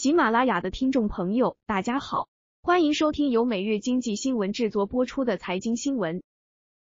喜马拉雅的听众朋友，大家好，欢迎收听由每日经济新闻制作播出的财经新闻。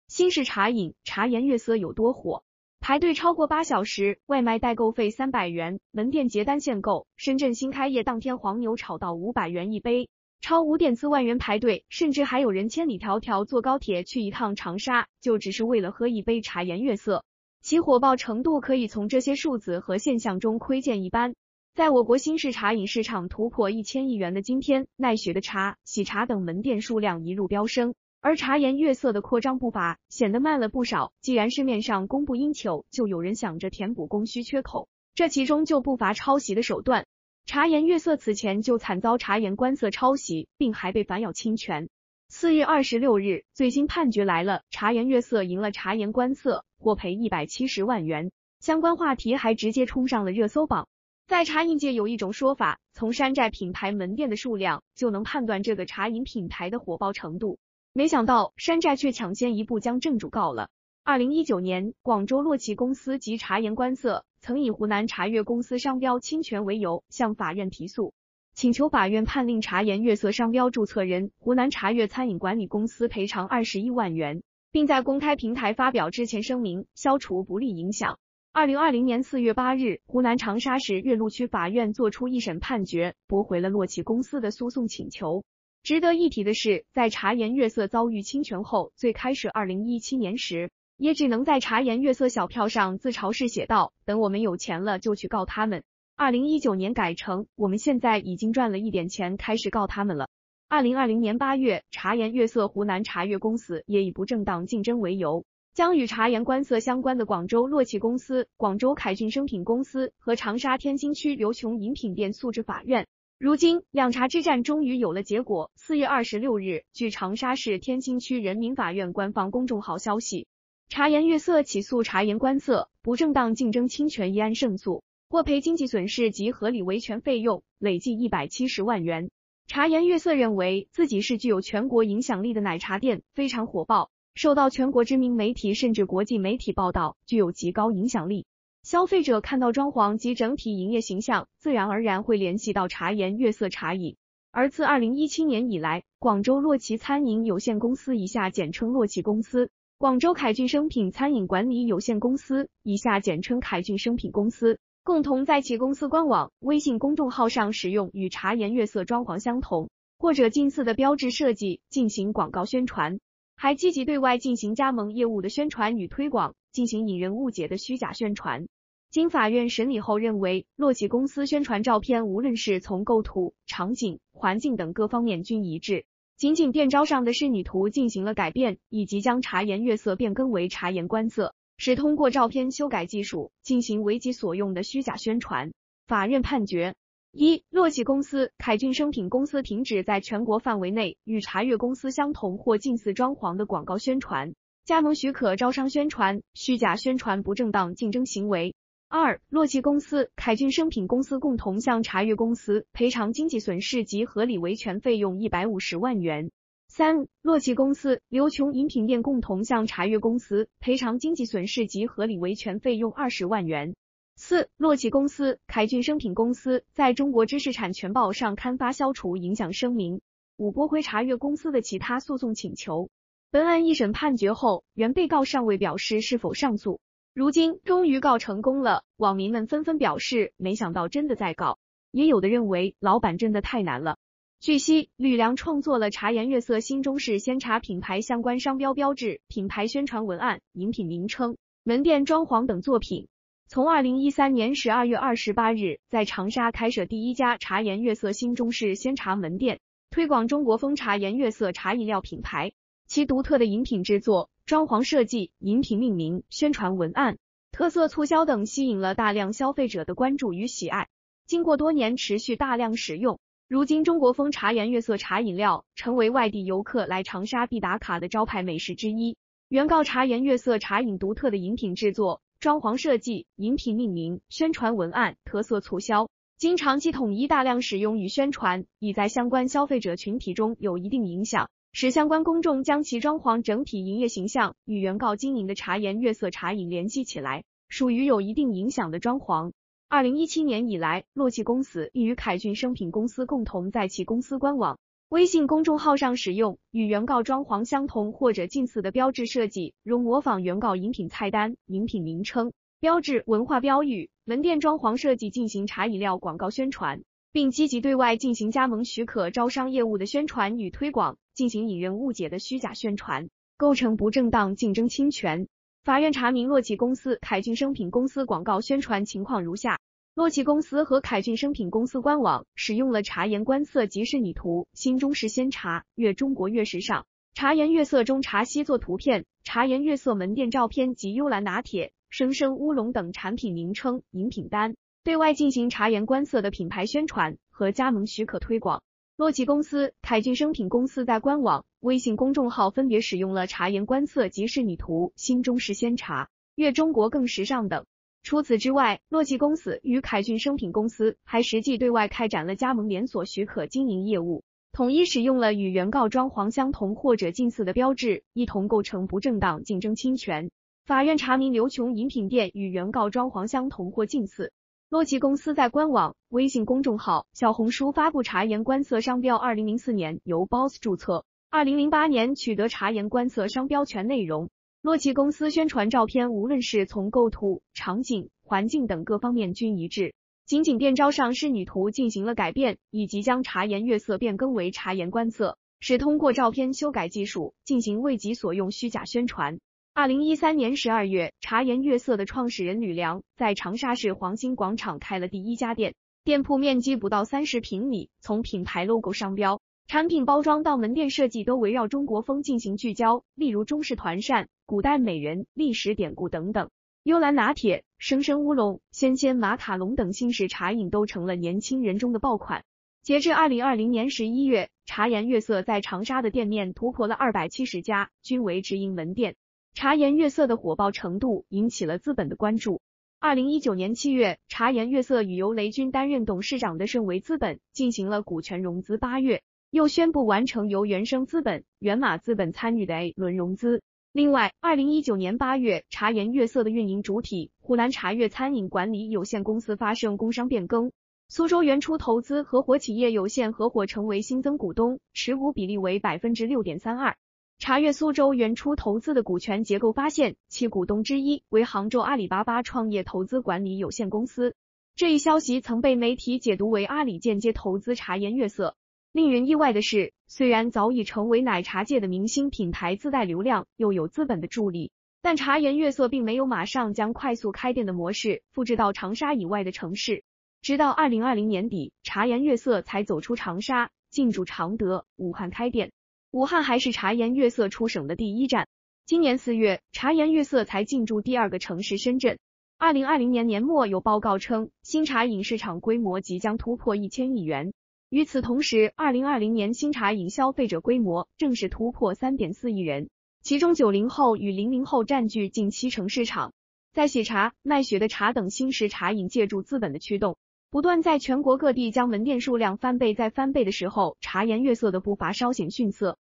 新式茶饮茶颜悦色有多火？排队超过八小时，外卖代购费三百元，门店结单限购。深圳新开业当天，黄牛炒到五百元一杯，超五点四万元排队，甚至还有人千里迢迢坐高铁去一趟长沙，就只是为了喝一杯茶颜悦色。其火爆程度可以从这些数字和现象中窥见一斑。在我国新式茶饮市场突破一千亿元的今天，奈雪的茶、喜茶等门店数量一路飙升，而茶颜悦色的扩张步伐显得慢了不少。既然市面上供不应求，就有人想着填补供需缺口，这其中就不乏抄袭的手段。茶颜悦色此前就惨遭茶颜观色抄袭，并还被反咬侵权。四月二十六日，最新判决来了，茶颜悦色赢了茶颜观色，获赔一百七十万元，相关话题还直接冲上了热搜榜。在茶饮界有一种说法，从山寨品牌门店的数量就能判断这个茶饮品牌的火爆程度。没想到山寨却抢先一步将正主告了。二零一九年，广州洛奇公司及茶颜观色曾以湖南茶悦公司商标侵权为由向法院提诉，请求法院判令茶颜悦色商标注册人湖南茶悦餐饮管理公司赔偿二十一万元，并在公开平台发表之前声明，消除不利影响。二零二零年四月八日，湖南长沙市岳麓区法院作出一审判决，驳回了洛奇公司的诉讼请求。值得一提的是，在茶颜悦色遭遇侵权后，最开始二零一七年时，也只能在茶颜悦色小票上自嘲式写道：“等我们有钱了就去告他们。”二零一九年改成：“我们现在已经赚了一点钱，开始告他们了。”二零二零年八月，茶颜悦色湖南茶悦公司也以不正当竞争为由。将与茶颜观色相关的广州洛奇公司、广州凯俊生品公司和长沙天心区刘琼饮品店诉至法院。如今两茶之战终于有了结果。四月二十六日，据长沙市天心区人民法院官方公众号消息，茶颜悦色起诉茶颜观色不正当竞争侵权一案胜诉，获赔经济损失及合理维权费用累计一百七十万元。茶颜悦色认为自己是具有全国影响力的奶茶店，非常火爆。受到全国知名媒体甚至国际媒体报道，具有极高影响力。消费者看到装潢及整体营业形象，自然而然会联系到茶颜悦色茶饮。而自二零一七年以来，广州洛奇餐饮有限公司（以下简称洛奇公司）、广州凯俊生品餐饮管理有限公司（以下简称凯俊生品公司）共同在其公司官网、微信公众号上使用与茶颜悦色装潢相同或者近似的标志设计进行广告宣传。还积极对外进行加盟业务的宣传与推广，进行引人误解的虚假宣传。经法院审理后认为，洛奇公司宣传照片无论是从构图、场景、环境等各方面均一致，仅仅店招上的仕女图进行了改变，以及将茶颜悦色变更为茶颜观色，是通过照片修改技术进行为己所用的虚假宣传。法院判决。一、洛奇公司、凯俊生品公司停止在全国范围内与茶悦公司相同或近似装潢的广告宣传、加盟许可招商宣传、虚假宣传不正当竞争行为。二、洛奇公司、凯俊生品公司共同向茶悦公司赔偿经济损失及合理维权费用一百五十万元。三、洛奇公司、刘琼饮品店共同向茶悦公司赔偿经济损失及合理维权费用二十万元。四、洛奇公司、凯俊生品公司在中国知识产权报上刊发消除影响声明。五、驳回茶悦公司的其他诉讼请求。本案一审判决后，原被告尚未表示是否上诉，如今终于告成功了，网民们纷纷表示没想到真的在告，也有的认为老板真的太难了。据悉，吕梁创作了茶颜悦色新中式鲜茶品牌相关商标标志、品牌宣传文案、饮品名称、门店装潢等作品。从二零一三年十二月二十八日，在长沙开设第一家茶颜悦色新中式鲜茶门店，推广中国风茶颜悦色茶饮料品牌。其独特的饮品制作、装潢设计、饮品命名、宣传文案、特色促销等，吸引了大量消费者的关注与喜爱。经过多年持续大量使用，如今中国风茶颜悦色茶饮料成为外地游客来长沙必打卡的招牌美食之一。原告茶颜悦色茶饮独特的饮品制作。装潢设计、饮品命名、宣传文案、特色促销，经长期统一大量使用与宣传，已在相关消费者群体中有一定影响，使相关公众将其装潢整体营业形象与原告经营的茶颜悦色茶饮联系起来，属于有一定影响的装潢。二零一七年以来，洛奇公司已与凯俊生品公司共同在其公司官网、微信公众号上使用与原告装潢相同或者近似的标志设计，如模仿原告饮品菜单、饮品名称、标志、文化标语、门店装潢设计进行茶饮料广告宣传，并积极对外进行加盟许可招商业务的宣传与推广，进行引人误解的虚假宣传，构成不正当竞争侵权。法院查明洛奇公司、凯俊生品公司广告宣传情况如下：洛奇公司和凯俊生品公司官网使用了茶颜观色即视拟图、新中式鲜茶、越中国越时尚、茶颜悦色中茶西做图片、茶颜悦色门店照片及幽兰拿铁、生生乌龙等产品名称、饮品单，对外进行茶颜观色的品牌宣传和加盟许可推广。洛奇公司、凯俊生品公司在官网、微信公众号分别使用了“茶颜观色即视拟图”、“新中式鲜茶”、“越中国更时尚”等。除此之外，洛奇公司与凯俊生品公司还实际对外开展了加盟连锁许可经营业务，统一使用了与原告装潢相同或者近似的标志，一同构成不正当竞争侵权。法院查明刘琼饮品店与原告装潢相同或近似。洛奇公司在官网、微信公众号、小红书发布茶颜观色商标。二零零四年由 Boss 注册，二零零八年取得茶颜观色商标权。内容：洛奇公司宣传照片，无论是从构图、场景、环境等各方面均一致。仅仅店招上仕女图进行了改变，以及将茶颜悦色变更为茶颜观色，是通过照片修改技术进行为己所用虚假宣传。二零一三年十二月，茶颜悦色的创始人吕梁在长沙市黄兴广场开了第一家店，店铺面积不到三十平米，从品牌 logo、商标、产品包装到门店设计都围绕中国风进行聚焦，例如中式团扇、古代美人、历史典故等等。幽兰拿铁、生生乌龙、鲜鲜马卡龙等新式茶饮都成了年轻人中的爆款。截至二零二零年十一月，茶颜悦色在长沙的店面突破了二百七十家，均为直营门店。茶颜悦色的火爆程度引起了资本的关注。二零一九年七月，茶颜悦色与由雷军担任董事长的盛维资本进行了股权融资。八月，又宣布完成由原生资本、源码资本参与的 A 轮融资。另外，二零一九年八月，茶颜悦色的运营主体湖南茶悦餐饮管理有限公司发生工商变更，苏州原初投资合伙企业有限合伙成为新增股东，持股比例为百分之六点三二。查阅苏州原初投资的股权结构，发现其股东之一为杭州阿里巴巴创业投资管理有限公司。这一消息曾被媒体解读为阿里间接投资茶颜悦色。令人意外的是，虽然早已成为奶茶界的明星品牌，自带流量，又有资本的助力，但茶颜悦色并没有马上将快速开店的模式复制到长沙以外的城市。直到二零二零年底，茶颜悦色才走出长沙，进驻常德、武汉开店。武汉还是茶颜悦色出省的第一站。今年四月，茶颜悦色才进驻第二个城市深圳。二零二零年年末有报告称，新茶饮市场规模即将突破一千亿元。与此同时，二零二零年新茶饮消费者规模正式突破三点四亿人，其中九零后与零零后占据近七成市场。在喜茶、奈雪的茶等新式茶饮借助资本的驱动。不断在全国各地将门店数量翻倍再翻倍的时候，茶颜悦色的步伐稍显逊色。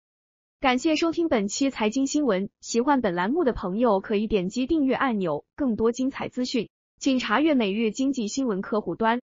感谢收听本期财经新闻，喜欢本栏目的朋友可以点击订阅按钮，更多精彩资讯，请查阅每日经济新闻客户端。